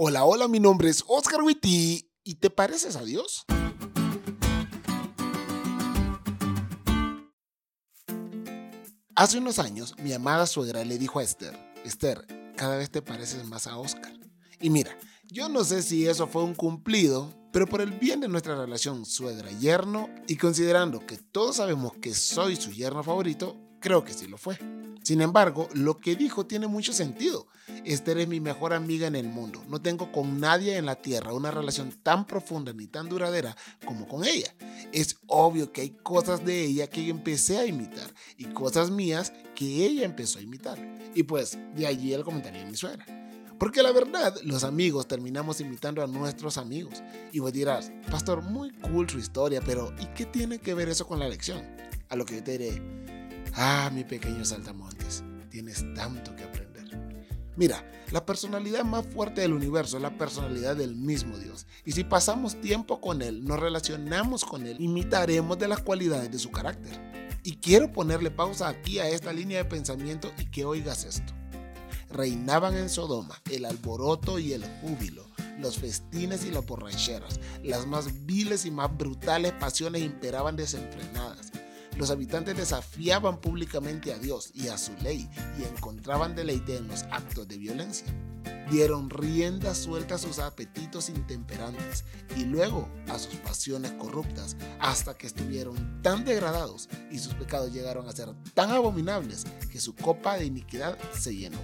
Hola, hola, mi nombre es Oscar Witty. ¿Y te pareces a Dios? Hace unos años, mi amada suegra le dijo a Esther, Esther, cada vez te pareces más a Oscar. Y mira, yo no sé si eso fue un cumplido, pero por el bien de nuestra relación suegra-yerno y considerando que todos sabemos que soy su yerno favorito, creo que sí lo fue. Sin embargo, lo que dijo tiene mucho sentido. Esther es mi mejor amiga en el mundo. No tengo con nadie en la tierra una relación tan profunda ni tan duradera como con ella. Es obvio que hay cosas de ella que yo empecé a imitar y cosas mías que ella empezó a imitar. Y pues de allí el comentario de mi suegra. Porque la verdad, los amigos terminamos imitando a nuestros amigos. Y vos dirás, pastor, muy cool su historia, pero ¿y qué tiene que ver eso con la lección? A lo que yo te diré, ah, mi pequeño saltamontes, tienes tanto que aprender. Mira, la personalidad más fuerte del universo es la personalidad del mismo Dios. Y si pasamos tiempo con Él, nos relacionamos con Él, imitaremos de las cualidades de su carácter. Y quiero ponerle pausa aquí a esta línea de pensamiento y que oigas esto. Reinaban en Sodoma el alboroto y el júbilo, los festines y las borracheras, las más viles y más brutales pasiones imperaban desenfrenadas los habitantes desafiaban públicamente a Dios y a su ley y encontraban deleite en los actos de violencia. Dieron rienda suelta a sus apetitos intemperantes y luego a sus pasiones corruptas hasta que estuvieron tan degradados y sus pecados llegaron a ser tan abominables que su copa de iniquidad se llenó.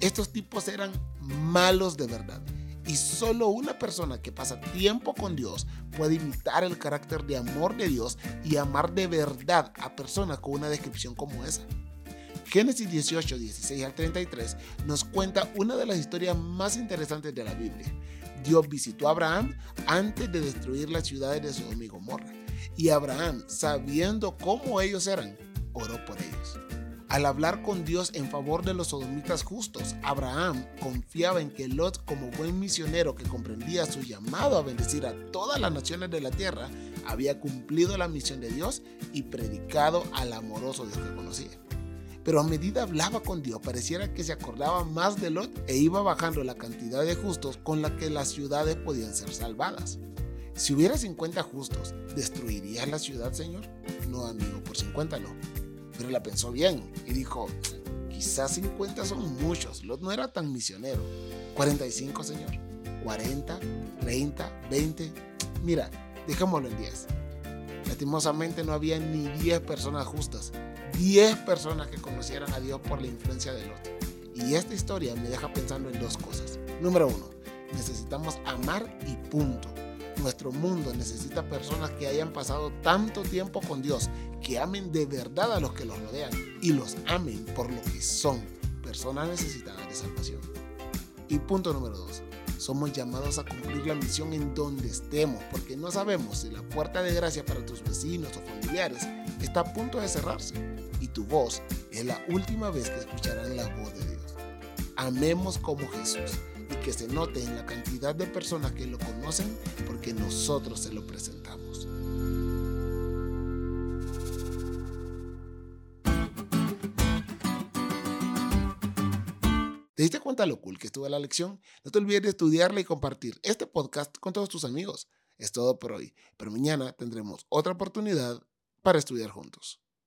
Estos tipos eran malos de verdad y solo una persona que pasa tiempo con Dios puede imitar el carácter de amor de Dios y amar de verdad a personas con una descripción como esa. Génesis 18, 16 al 33 nos cuenta una de las historias más interesantes de la Biblia. Dios visitó a Abraham antes de destruir las ciudades de Sodoma y Gomorra. Y Abraham, sabiendo cómo ellos eran, oró por ellos. Al hablar con Dios en favor de los sodomitas justos, Abraham confiaba en que Lot, como buen misionero que comprendía su llamado a bendecir a todas las naciones de la tierra, había cumplido la misión de Dios y predicado al amoroso Dios que conocía. Pero a medida hablaba con Dios, pareciera que se acordaba más de Lot e iba bajando la cantidad de justos con la que las ciudades podían ser salvadas. Si hubiera 50 justos, ¿destruirías la ciudad, Señor? No, amigo, por 50 no pero la pensó bien y dijo, quizás 50 son muchos, Lot no era tan misionero. 45, señor. 40, 30, 20. Mira, dejémoslo en 10. Lastimosamente no había ni 10 personas justas. 10 personas que conocieran a Dios por la influencia de Lot. Y esta historia me deja pensando en dos cosas. Número uno, necesitamos amar y punto. Nuestro mundo necesita personas que hayan pasado tanto tiempo con Dios, que amen de verdad a los que los rodean y los amen por lo que son, personas necesitadas de salvación. Y punto número dos, somos llamados a cumplir la misión en donde estemos, porque no sabemos si la puerta de gracia para tus vecinos o familiares está a punto de cerrarse y tu voz es la última vez que escucharán la voz de Dios. Amemos como Jesús que se note en la cantidad de personas que lo conocen porque nosotros se lo presentamos. ¿Te diste cuenta lo cool que estuvo la lección? No te olvides de estudiarla y compartir este podcast con todos tus amigos. Es todo por hoy, pero mañana tendremos otra oportunidad para estudiar juntos.